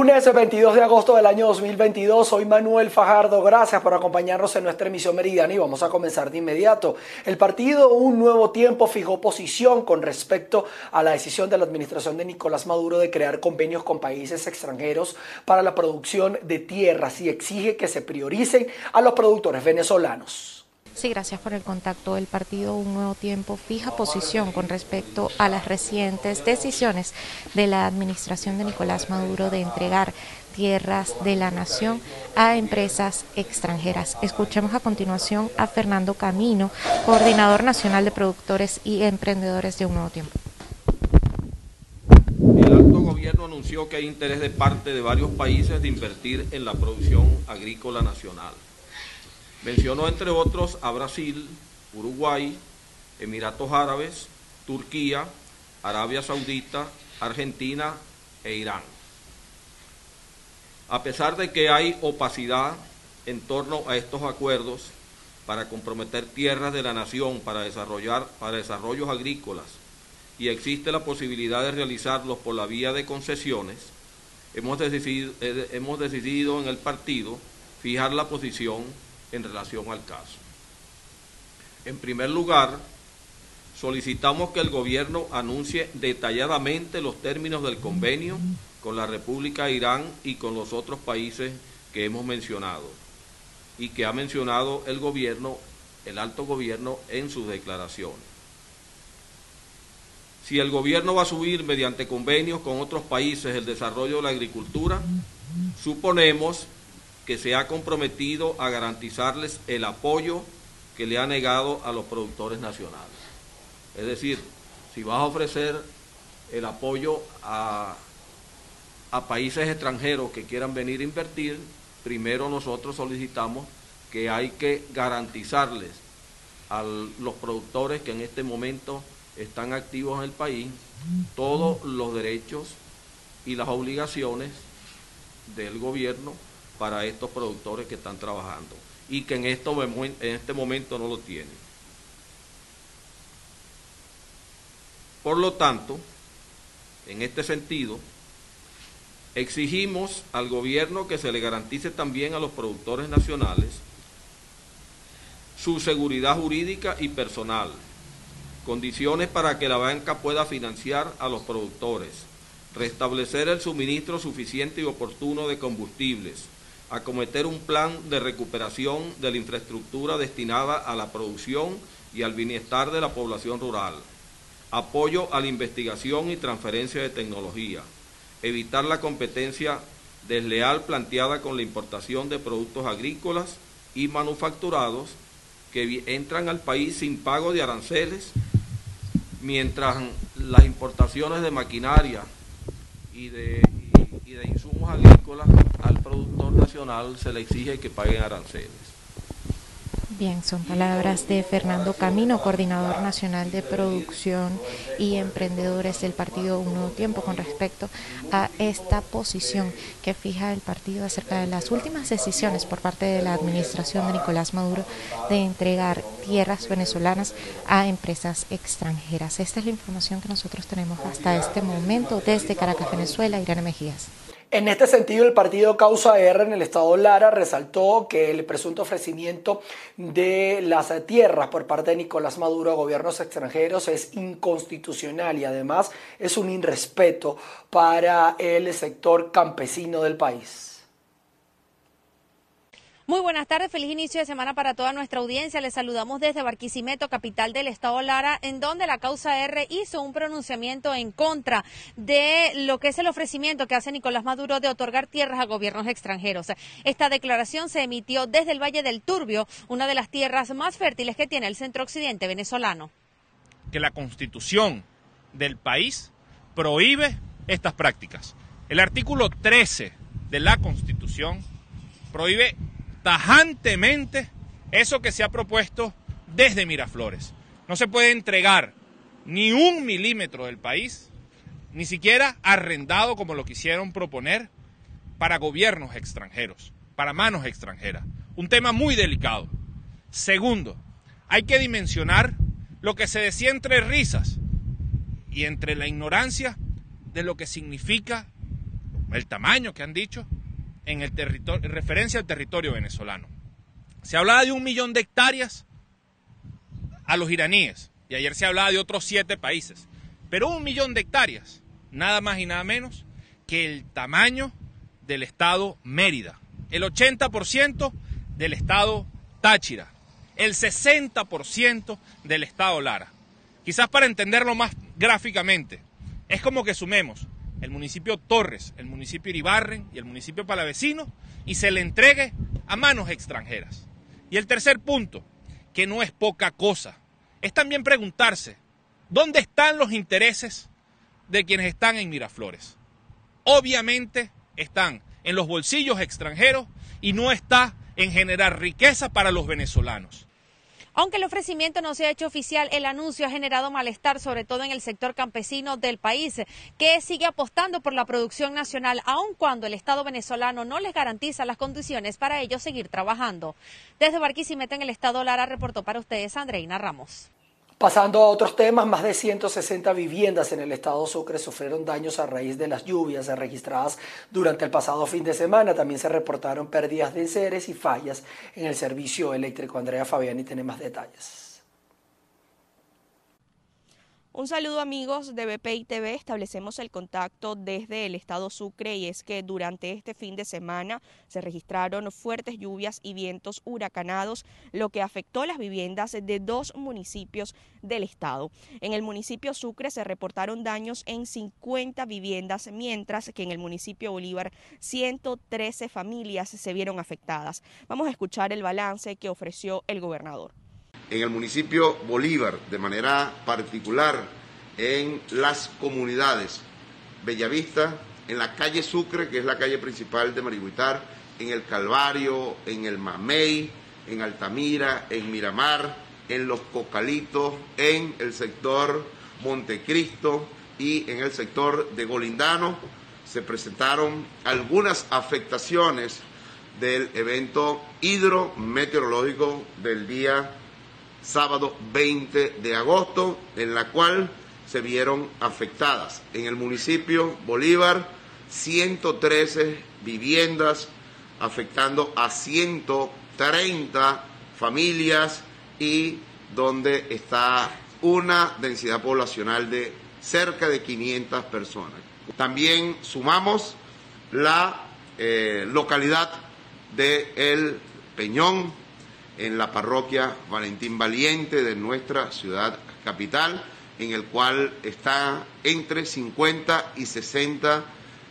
Lunes 22 de agosto del año 2022, soy Manuel Fajardo, gracias por acompañarnos en nuestra emisión meridiana y vamos a comenzar de inmediato. El partido Un Nuevo Tiempo fijó posición con respecto a la decisión de la administración de Nicolás Maduro de crear convenios con países extranjeros para la producción de tierras y exige que se prioricen a los productores venezolanos. Sí, gracias por el contacto. El partido Un Nuevo Tiempo fija posición con respecto a las recientes decisiones de la administración de Nicolás Maduro de entregar tierras de la nación a empresas extranjeras. Escuchemos a continuación a Fernando Camino, coordinador nacional de productores y emprendedores de Un Nuevo Tiempo. El alto gobierno anunció que hay interés de parte de varios países de invertir en la producción agrícola nacional. Mencionó entre otros a Brasil, Uruguay, Emiratos Árabes, Turquía, Arabia Saudita, Argentina e Irán. A pesar de que hay opacidad en torno a estos acuerdos para comprometer tierras de la nación para desarrollar para desarrollos agrícolas y existe la posibilidad de realizarlos por la vía de concesiones, hemos decidido, eh, hemos decidido en el partido fijar la posición en relación al caso. En primer lugar, solicitamos que el gobierno anuncie detalladamente los términos del convenio con la República de Irán y con los otros países que hemos mencionado y que ha mencionado el gobierno, el alto gobierno en sus declaraciones. Si el gobierno va a subir mediante convenios con otros países el desarrollo de la agricultura, suponemos que se ha comprometido a garantizarles el apoyo que le ha negado a los productores nacionales. Es decir, si vas a ofrecer el apoyo a, a países extranjeros que quieran venir a invertir, primero nosotros solicitamos que hay que garantizarles a los productores que en este momento están activos en el país todos los derechos y las obligaciones del gobierno para estos productores que están trabajando y que en, esto, en este momento no lo tienen. Por lo tanto, en este sentido, exigimos al gobierno que se le garantice también a los productores nacionales su seguridad jurídica y personal, condiciones para que la banca pueda financiar a los productores, restablecer el suministro suficiente y oportuno de combustibles, acometer un plan de recuperación de la infraestructura destinada a la producción y al bienestar de la población rural, apoyo a la investigación y transferencia de tecnología, evitar la competencia desleal planteada con la importación de productos agrícolas y manufacturados que entran al país sin pago de aranceles, mientras las importaciones de maquinaria y de, y de insumos agrícolas al productor nacional se le exige que paguen aranceles. Bien, son palabras de Fernando Camino, coordinador nacional de producción y emprendedores del partido Un Nuevo Tiempo con respecto a esta posición que fija el partido acerca de las últimas decisiones por parte de la administración de Nicolás Maduro de entregar tierras venezolanas a empresas extranjeras. Esta es la información que nosotros tenemos hasta este momento desde Caracas, Venezuela. Irene Mejías. En este sentido, el partido Causa R en el estado Lara resaltó que el presunto ofrecimiento de las tierras por parte de Nicolás Maduro a gobiernos extranjeros es inconstitucional y además es un irrespeto para el sector campesino del país. Muy buenas tardes, feliz inicio de semana para toda nuestra audiencia. Les saludamos desde Barquisimeto, capital del estado Lara, en donde la causa R hizo un pronunciamiento en contra de lo que es el ofrecimiento que hace Nicolás Maduro de otorgar tierras a gobiernos extranjeros. Esta declaración se emitió desde el Valle del Turbio, una de las tierras más fértiles que tiene el centro occidente venezolano. Que la constitución del país prohíbe estas prácticas. El artículo 13 de la constitución prohíbe tajantemente eso que se ha propuesto desde Miraflores. No se puede entregar ni un milímetro del país, ni siquiera arrendado como lo quisieron proponer, para gobiernos extranjeros, para manos extranjeras. Un tema muy delicado. Segundo, hay que dimensionar lo que se decía entre risas y entre la ignorancia de lo que significa el tamaño que han dicho en, el territorio, en referencia al territorio venezolano. Se hablaba de un millón de hectáreas a los iraníes y ayer se hablaba de otros siete países, pero un millón de hectáreas, nada más y nada menos que el tamaño del estado Mérida, el 80% del estado Táchira, el 60% del estado Lara. Quizás para entenderlo más gráficamente, es como que sumemos el municipio Torres, el municipio Iribarren y el municipio Palavecino y se le entregue a manos extranjeras. Y el tercer punto, que no es poca cosa, es también preguntarse, ¿dónde están los intereses de quienes están en Miraflores? Obviamente están en los bolsillos extranjeros y no está en generar riqueza para los venezolanos. Aunque el ofrecimiento no se ha hecho oficial, el anuncio ha generado malestar, sobre todo en el sector campesino del país, que sigue apostando por la producción nacional, aun cuando el Estado venezolano no les garantiza las condiciones para ellos seguir trabajando. Desde Barquisimeto, en el Estado Lara, reportó para ustedes Andreina Ramos. Pasando a otros temas, más de 160 viviendas en el estado Sucre sufrieron daños a raíz de las lluvias registradas durante el pasado fin de semana. También se reportaron pérdidas de enseres y fallas en el servicio eléctrico. Andrea Fabiani tiene más detalles. Un saludo amigos de BPI TV, establecemos el contacto desde el estado Sucre y es que durante este fin de semana se registraron fuertes lluvias y vientos huracanados, lo que afectó las viviendas de dos municipios del estado. En el municipio Sucre se reportaron daños en 50 viviendas, mientras que en el municipio Bolívar 113 familias se vieron afectadas. Vamos a escuchar el balance que ofreció el gobernador en el municipio Bolívar, de manera particular en las comunidades Bellavista, en la calle Sucre, que es la calle principal de Maribuitar, en el Calvario, en el Mamey, en Altamira, en Miramar, en Los Cocalitos, en el sector Montecristo y en el sector de Golindano. Se presentaron algunas afectaciones del evento hidrometeorológico del día sábado 20 de agosto, en la cual se vieron afectadas en el municipio Bolívar 113 viviendas, afectando a 130 familias y donde está una densidad poblacional de cerca de 500 personas. También sumamos la eh, localidad de El Peñón, en la parroquia Valentín Valiente de nuestra ciudad capital, en el cual está entre 50 y 60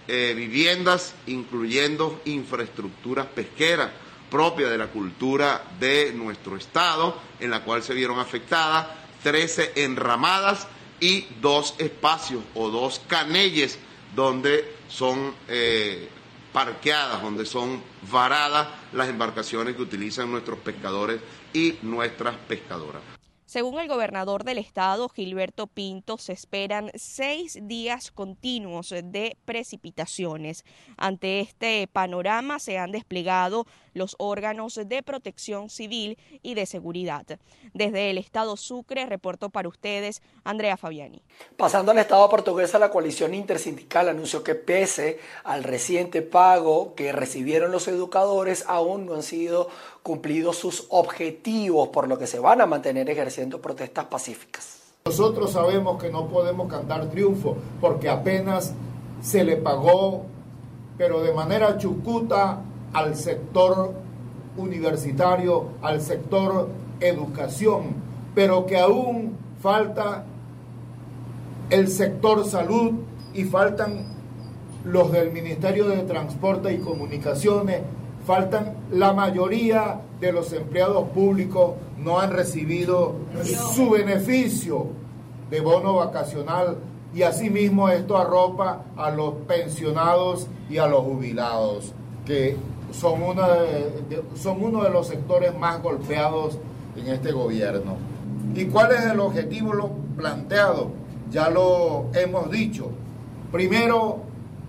eh, viviendas, incluyendo infraestructuras pesqueras propia de la cultura de nuestro estado, en la cual se vieron afectadas 13 enramadas y dos espacios o dos canelles donde son eh, parqueadas, donde son varadas las embarcaciones que utilizan nuestros pescadores y nuestras pescadoras. Según el gobernador del estado, Gilberto Pinto, se esperan seis días continuos de precipitaciones. Ante este panorama se han desplegado los órganos de protección civil y de seguridad. Desde el Estado Sucre reportó para ustedes Andrea Fabiani. Pasando al Estado portugués, la coalición intersindical anunció que pese al reciente pago que recibieron los educadores, aún no han sido cumplidos sus objetivos, por lo que se van a mantener ejerciendo protestas pacíficas. Nosotros sabemos que no podemos cantar triunfo porque apenas se le pagó, pero de manera chucuta al sector universitario, al sector educación, pero que aún falta el sector salud y faltan los del Ministerio de Transporte y Comunicaciones, faltan la mayoría de los empleados públicos no han recibido su beneficio de bono vacacional y asimismo esto arropa a los pensionados y a los jubilados que son, una son uno de los sectores más golpeados en este gobierno. ¿Y cuál es el objetivo planteado? Ya lo hemos dicho. Primero,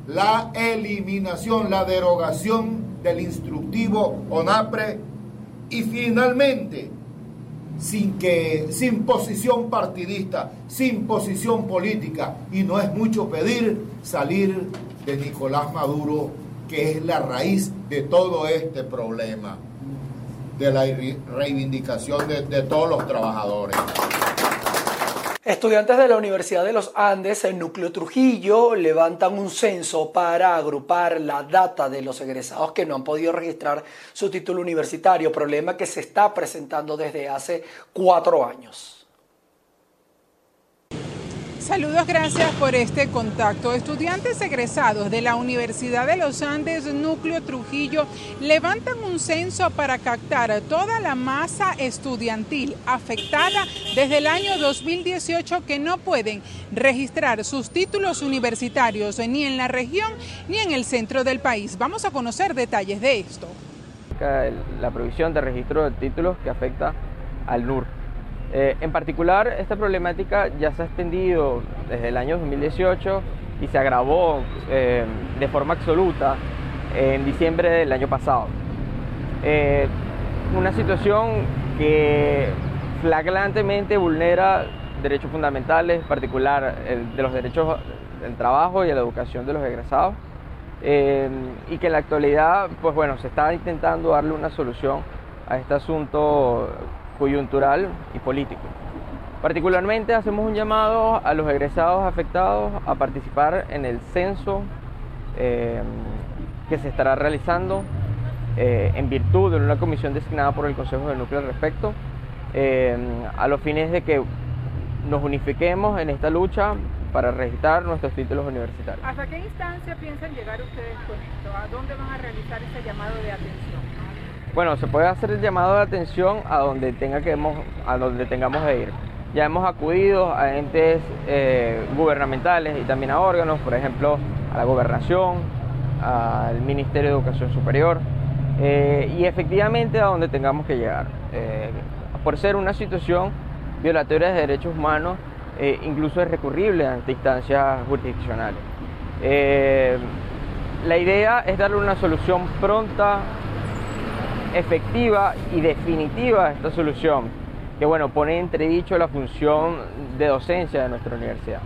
la eliminación, la derogación del instructivo ONAPRE y finalmente, sin que sin posición partidista, sin posición política y no es mucho pedir salir de Nicolás Maduro, que es la raíz de todo este problema, de la reivindicación de, todos los trabajadores. Estudiantes de la Universidad de los Andes, en Núcleo Trujillo, levantan un censo para agrupar la data de los egresados que no han podido registrar su título universitario, problema que se está presentando desde hace cuatro años. Saludos, gracias por este contacto. Estudiantes egresados de la Universidad de los Andes, Núcleo Trujillo, levantan un censo para captar toda la masa estudiantil afectada desde el año 2018 que no pueden registrar sus títulos universitarios ni en la región ni en el centro del país. Vamos a conocer detalles de esto. La provisión de registro de títulos que afecta al NUR eh, en particular, esta problemática ya se ha extendido desde el año 2018 y se agravó eh, de forma absoluta en diciembre del año pasado. Eh, una situación que flagrantemente vulnera derechos fundamentales, en particular de los derechos del trabajo y a la educación de los egresados, y que en la actualidad, pues bueno, se está intentando darle una solución a este asunto coyuntural y político. Particularmente hacemos un llamado a los egresados afectados a participar en el censo eh, que se estará realizando eh, en virtud de una comisión designada por el Consejo del Núcleo al respecto, eh, a los fines de que nos unifiquemos en esta lucha para registrar nuestros títulos universitarios. ¿Hasta qué instancia piensan llegar ustedes con esto? ¿A dónde van a realizar ese llamado de atención? Bueno, se puede hacer el llamado de atención a donde, tenga que, a donde tengamos que ir. Ya hemos acudido a entes eh, gubernamentales y también a órganos, por ejemplo, a la gobernación, al Ministerio de Educación Superior eh, y efectivamente a donde tengamos que llegar. Eh, por ser una situación violatoria de derechos humanos, incluso es recurrible ante instancias jurisdiccionales. la idea es darle una solución pronta, efectiva y definitiva esta solución, que bueno, pone entredicho la función de docencia de nuestra universidad.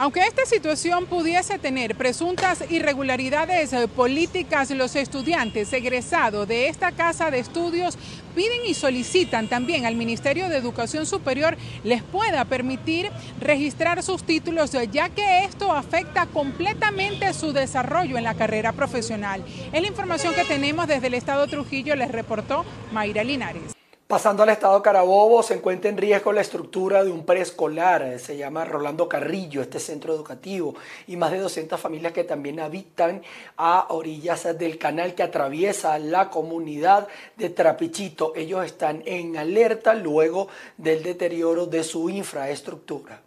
Aunque esta situación pudiese tener presuntas irregularidades eh, políticas, los estudiantes egresados de esta casa de estudios piden y solicitan también al Ministerio de Educación Superior les pueda permitir registrar sus títulos, ya que esto afecta completamente su desarrollo en la carrera profesional. Es la información que tenemos desde el Estado Trujillo, les reportó Mayra Linares. Pasando al estado Carabobo, se encuentra en riesgo la estructura de un preescolar, se llama Rolando Carrillo, este centro educativo, y más de 200 familias que también habitan a orillas del canal que atraviesa la comunidad de Trapichito. Ellos están en alerta luego del deterioro de su infraestructura.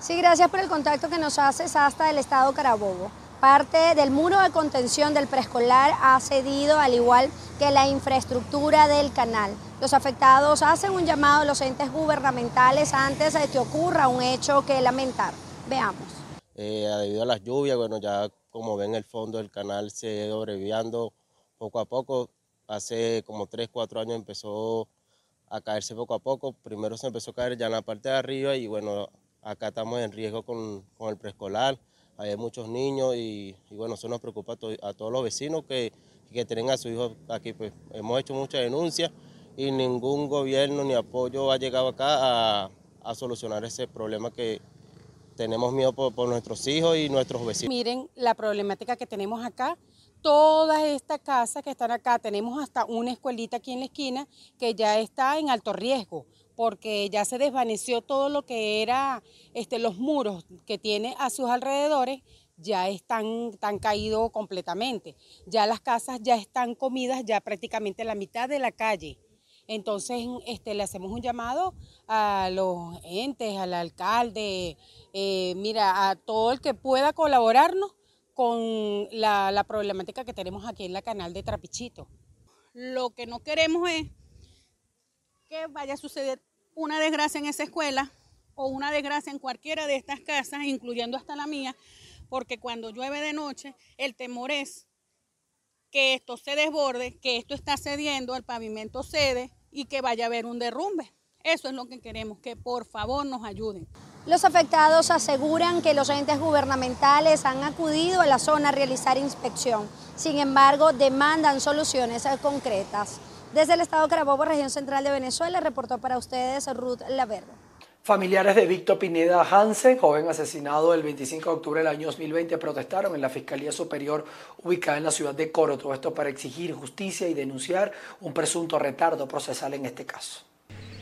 Sí, gracias por el contacto que nos haces hasta el estado Carabobo. Parte del muro de contención del preescolar ha cedido, al igual que la infraestructura del canal. Los afectados hacen un llamado a los entes gubernamentales antes de que ocurra un hecho que lamentar. Veamos. Eh, debido a las lluvias, bueno, ya como ven el fondo del canal se ha ido abreviando poco a poco. Hace como 3, 4 años empezó a caerse poco a poco. Primero se empezó a caer ya en la parte de arriba y bueno, acá estamos en riesgo con, con el preescolar hay muchos niños y, bueno, eso nos preocupa a, todos los vecinos que, que tienen a su hijo aquí. Pues hemos hecho muchas denuncias y ningún gobierno ni apoyo ha llegado acá a, solucionar ese problema que tenemos miedo por, nuestros hijos y nuestros vecinos. Miren la problemática que tenemos acá. Todas estas casas que están acá, tenemos hasta una escuelita aquí en la esquina que ya está en alto riesgo porque ya se desvaneció todo lo que era este, los muros que tiene a sus alrededores, ya están, están caídos completamente. Ya las casas ya están comidas, ya prácticamente la mitad de la calle. Entonces este, le hacemos un llamado a los entes, al alcalde, eh, mira, a todo el que pueda colaborarnos con la problemática que tenemos aquí en la canal de Trapichito. Lo que no queremos es que vaya a suceder una desgracia en esa escuela o una desgracia en cualquiera de estas casas, incluyendo hasta la mía, porque cuando llueve de noche, el temor es que esto se desborde, que esto está cediendo, el pavimento cede y que vaya a haber un derrumbe. Eso es lo que queremos, que por favor nos ayuden. Los afectados aseguran que los entes gubernamentales han acudido a la zona a realizar inspección. Sin embargo, demandan soluciones concretas. Desde el estado Carabobo, región central de Venezuela, reportó para ustedes Ruth Laverde. Familiares de Víctor Pineda Hansen, joven asesinado el 25 de octubre del año 2020, protestaron en la Fiscalía Superior ubicada en la ciudad de Coro. Todo esto para exigir justicia y denunciar un presunto retardo procesal en este caso.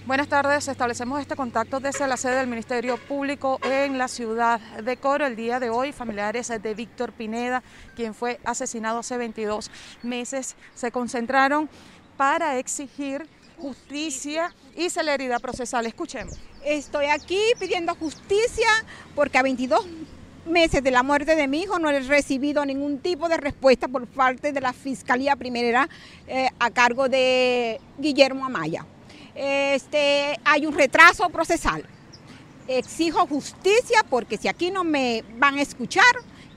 Buenas tardes, establecemos este contacto desde la sede del Ministerio Público en la ciudad de Coro. El día de hoy, familiares de Víctor Pineda, quien fue asesinado hace 22 meses, se concentraron para exigir justicia y celeridad procesal. Escuchemos. Estoy aquí pidiendo justicia porque a 22 meses de la muerte de mi hijo no he recibido ningún tipo de respuesta por parte de la Fiscalía Primera eh, a cargo de Guillermo Amaya este, hay un retraso procesal. Exijo justicia porque si aquí no me van a escuchar,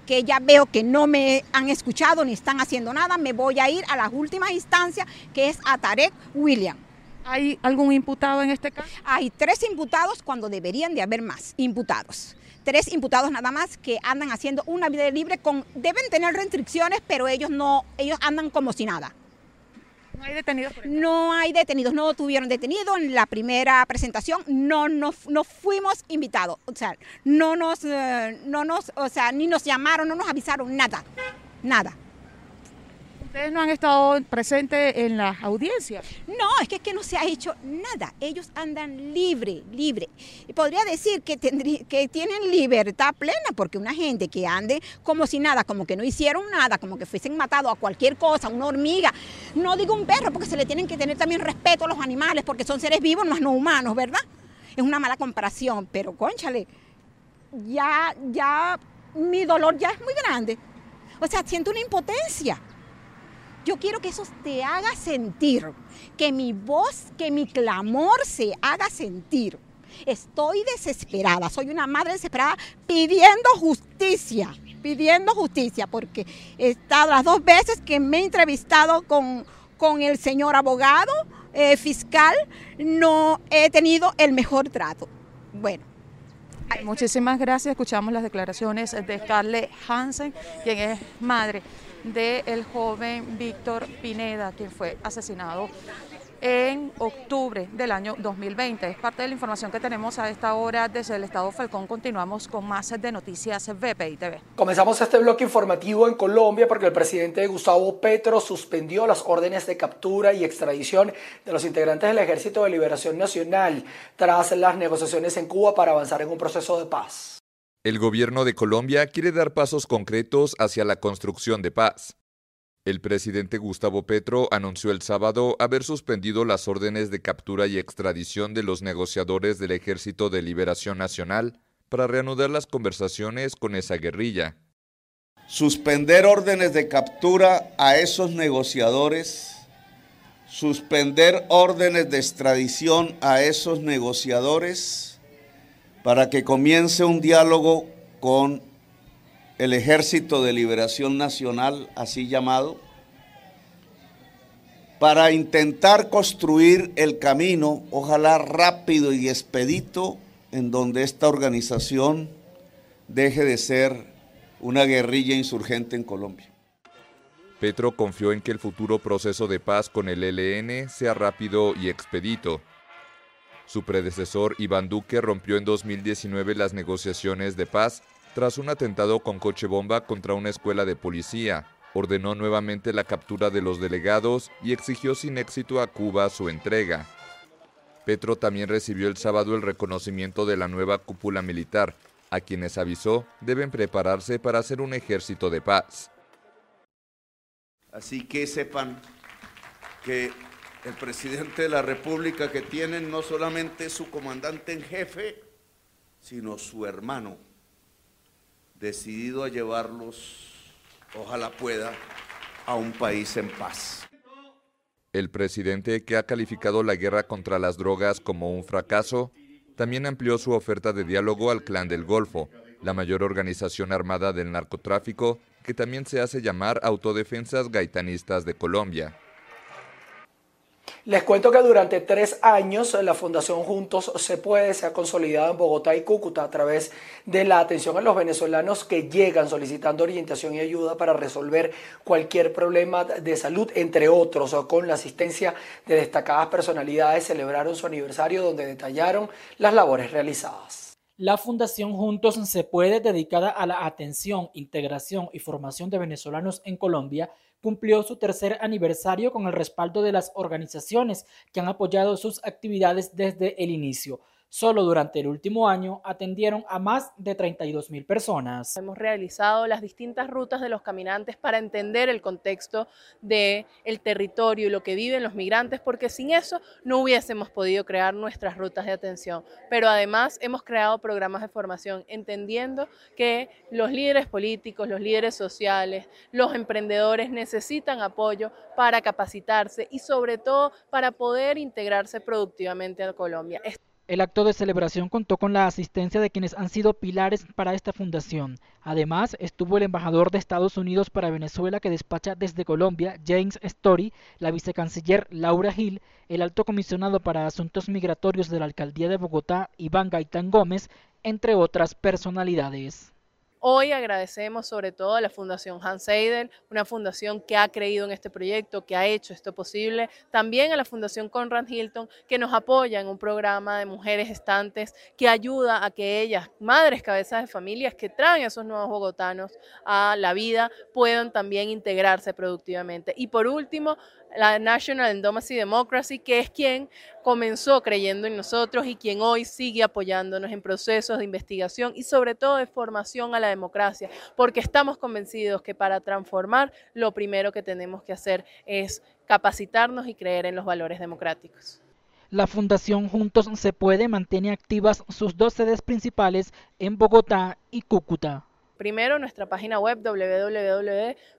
que ya veo que no me han escuchado ni están haciendo nada, me voy a ir a las últimas instancias, que es a Tarek William. ¿Hay algún imputado en este caso? Hay tres imputados cuando deberían de haber más imputados. Tres imputados nada más que andan haciendo una vida libre con deben tener restricciones, pero ellos no ellos andan como si nada. ¿No hay detenidos? No hay detenidos, no tuvieron detenido en la primera presentación, no, no, fuimos invitados, o sea, no nos, eh, no nos, o sea, ni nos llamaron, no nos avisaron nada, nada. ¿Ustedes no han estado presentes en la audiencia? No, es que, que no se ha hecho nada. Ellos andan libre, libre. Y podría decir que, que tienen libertad plena, porque una gente que ande como si nada, como que no hicieron nada, como que fuesen matado a cualquier cosa, una hormiga, no digo un perro, porque se le tienen que tener también respeto a los animales, porque son seres vivos, más no humanos, ¿verdad? Es una mala comparación, pero conchale, ya, ya, mi dolor ya es muy grande. O sea, siento una impotencia. Yo quiero que eso te haga sentir, que mi voz, que mi clamor se haga sentir. Estoy desesperada, soy una madre desesperada pidiendo justicia, pidiendo justicia, porque he estado las dos veces que me he entrevistado con, con el señor abogado eh, fiscal, no he tenido el mejor trato. Bueno, Muchísimas gracias. Escuchamos las declaraciones de Scarlett Hansen, quien es madre del joven Víctor Pineda, quien fue asesinado en octubre del año 2020. Es parte de la información que tenemos a esta hora desde el Estado Falcón. Continuamos con más de noticias VPI TV. Comenzamos este bloque informativo en Colombia porque el presidente Gustavo Petro suspendió las órdenes de captura y extradición de los integrantes del Ejército de Liberación Nacional tras las negociaciones en Cuba para avanzar en un proceso de paz. El gobierno de Colombia quiere dar pasos concretos hacia la construcción de paz. El presidente Gustavo Petro anunció el sábado haber suspendido las órdenes de captura y extradición de los negociadores del Ejército de Liberación Nacional para reanudar las conversaciones con esa guerrilla. Suspender órdenes de captura a esos negociadores, suspender órdenes de extradición a esos negociadores para que comience un diálogo con el Ejército de Liberación Nacional, así llamado, para intentar construir el camino, ojalá rápido y expedito, en donde esta organización deje de ser una guerrilla insurgente en Colombia. Petro confió en que el futuro proceso de paz con el ELN sea rápido y expedito su predecesor Iván Duque rompió en 2019 las negociaciones de paz tras un atentado con coche bomba contra una escuela de policía. Ordenó nuevamente la captura de los delegados y exigió sin éxito a Cuba su entrega. Petro también recibió el sábado el reconocimiento de la nueva cúpula militar, a quienes avisó deben prepararse para hacer un ejército de paz. Así que sepan que el presidente de la República que tienen no solamente su comandante en jefe, sino su hermano, decidido a llevarlos, ojalá pueda, a un país en paz. El presidente, que ha calificado la guerra contra las drogas como un fracaso, también amplió su oferta de diálogo al Clan del Golfo, la mayor organización armada del narcotráfico que también se hace llamar Autodefensas Gaitanistas de Colombia. Les cuento que durante tres años la Fundación Juntos se puede se ha consolidado en Bogotá y Cúcuta a través de la atención a los venezolanos que llegan solicitando orientación y ayuda para resolver cualquier problema de salud, entre otros, con la asistencia de destacadas personalidades celebraron su aniversario donde detallaron las labores realizadas. La Fundación Juntos se puede dedicada a la atención, integración y formación de venezolanos en Colombia cumplió su tercer aniversario con el respaldo de las organizaciones que han apoyado sus actividades desde el inicio. Solo durante el último año atendieron a más de 32 mil personas. Hemos realizado las distintas rutas de los caminantes para entender el contexto del el territorio y lo que viven los migrantes, porque sin eso no hubiésemos podido crear nuestras rutas de atención. Pero además hemos creado programas de formación entendiendo que los líderes políticos, los líderes sociales, los emprendedores necesitan apoyo para capacitarse y sobre todo para poder integrarse productivamente a Colombia. El acto de celebración contó con la asistencia de quienes han sido pilares para esta fundación. Además, estuvo el embajador de Estados Unidos para Venezuela que despacha desde Colombia, James Story, la vicecanciller Laura Hill, el alto comisionado para asuntos migratorios de la alcaldía de Bogotá, Iván Gaitán Gómez, entre otras personalidades. Hoy agradecemos sobre todo a la Fundación Hans Seidel, una fundación que ha creído en este proyecto, que ha hecho esto posible. También a la Fundación Conrad Hilton, que nos apoya en un programa de mujeres estantes que ayuda a que ellas, madres cabezas de familias que traen a esos nuevos bogotanos a la vida, puedan también integrarse productivamente. Y por último, la National Endomacy Democracy, que es quien comenzó creyendo en nosotros y quien hoy sigue apoyándonos en procesos de investigación y sobre todo de formación a la democracia, porque estamos convencidos que para transformar lo primero que tenemos que hacer es capacitarnos y creer en los valores democráticos. La Fundación Juntos se puede mantiene activas sus dos sedes principales en Bogotá y Cúcuta. Primero, nuestra página web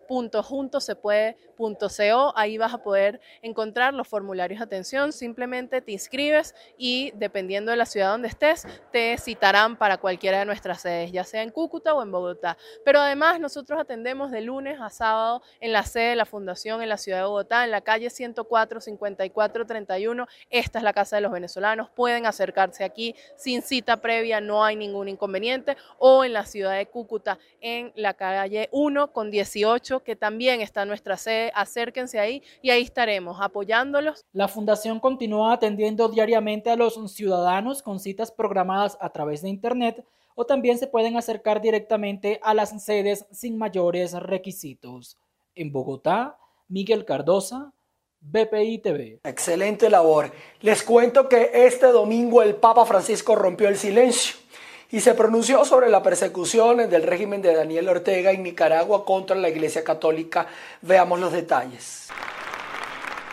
www.juntosepuede.co. Ahí vas a poder encontrar los formularios de atención. Simplemente te inscribes y dependiendo de la ciudad donde estés, te citarán para cualquiera de nuestras sedes, ya sea en Cúcuta o en Bogotá. Pero además nosotros atendemos de lunes a sábado en la sede de la Fundación en la ciudad de Bogotá, en la calle 104 54 31. Esta es la Casa de los Venezolanos. Pueden acercarse aquí sin cita previa, no hay ningún inconveniente. O en la ciudad de Cúcuta en la calle 1 con 18, que también está nuestra sede. Acérquense ahí y ahí estaremos apoyándolos. La Fundación continúa atendiendo diariamente a los ciudadanos con citas programadas a través de Internet o también se pueden acercar directamente a las sedes sin mayores requisitos. En Bogotá, Miguel Cardosa, BPI TV. Excelente labor. Les cuento que este domingo el Papa Francisco rompió el silencio y se pronunció sobre la persecución del régimen de Daniel Ortega en Nicaragua contra la Iglesia Católica. Veamos los detalles.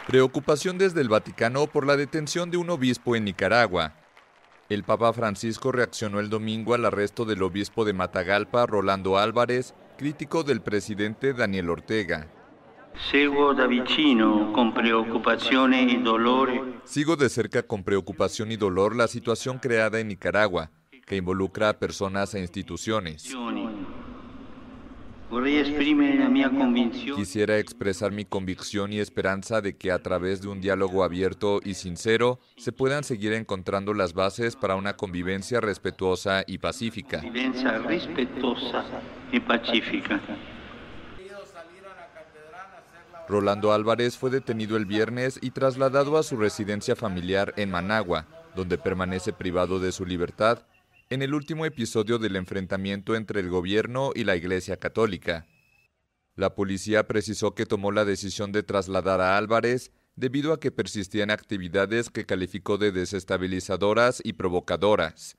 Preocupación desde el Vaticano por la detención de un obispo en Nicaragua. El Papa Francisco reaccionó el domingo al arresto del obispo de Matagalpa, Rolando Álvarez, crítico del presidente Daniel Ortega. Sigo da vicino con preocupación y dolor. Sigo de cerca con preocupación y dolor la situación creada en Nicaragua, que involucra a personas e instituciones. Quisiera expresar mi convicción y esperanza de que a través de un diálogo abierto y sincero se puedan seguir encontrando las bases para una convivencia respetuosa y pacífica. Rolando Álvarez fue detenido el viernes y trasladado a su residencia familiar en Managua, donde permanece privado de su libertad en el último episodio del enfrentamiento entre el gobierno y la Iglesia Católica. La policía precisó que tomó la decisión de trasladar a Álvarez debido a que persistían actividades que calificó de desestabilizadoras y provocadoras.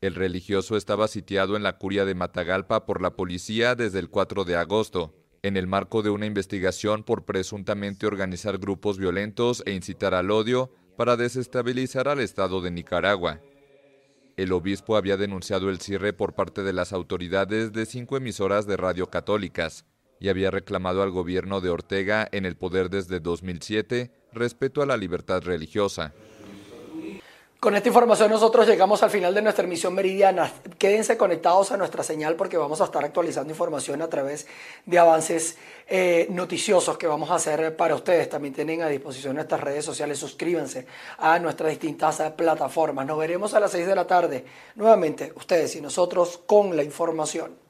El religioso estaba sitiado en la curia de Matagalpa por la policía desde el 4 de agosto, en el marco de una investigación por presuntamente organizar grupos violentos e incitar al odio para desestabilizar al Estado de Nicaragua. El obispo había denunciado el cierre por parte de las autoridades de cinco emisoras de radio católicas y había reclamado al gobierno de Ortega en el poder desde 2007 respeto a la libertad religiosa. Con esta información nosotros llegamos al final de nuestra emisión meridiana. Quédense conectados a nuestra señal porque vamos a estar actualizando información a través de avances eh, noticiosos que vamos a hacer para ustedes. También tienen a disposición nuestras redes sociales. Suscríbanse a nuestras distintas plataformas. Nos veremos a las 6 de la tarde. Nuevamente, ustedes y nosotros con la información.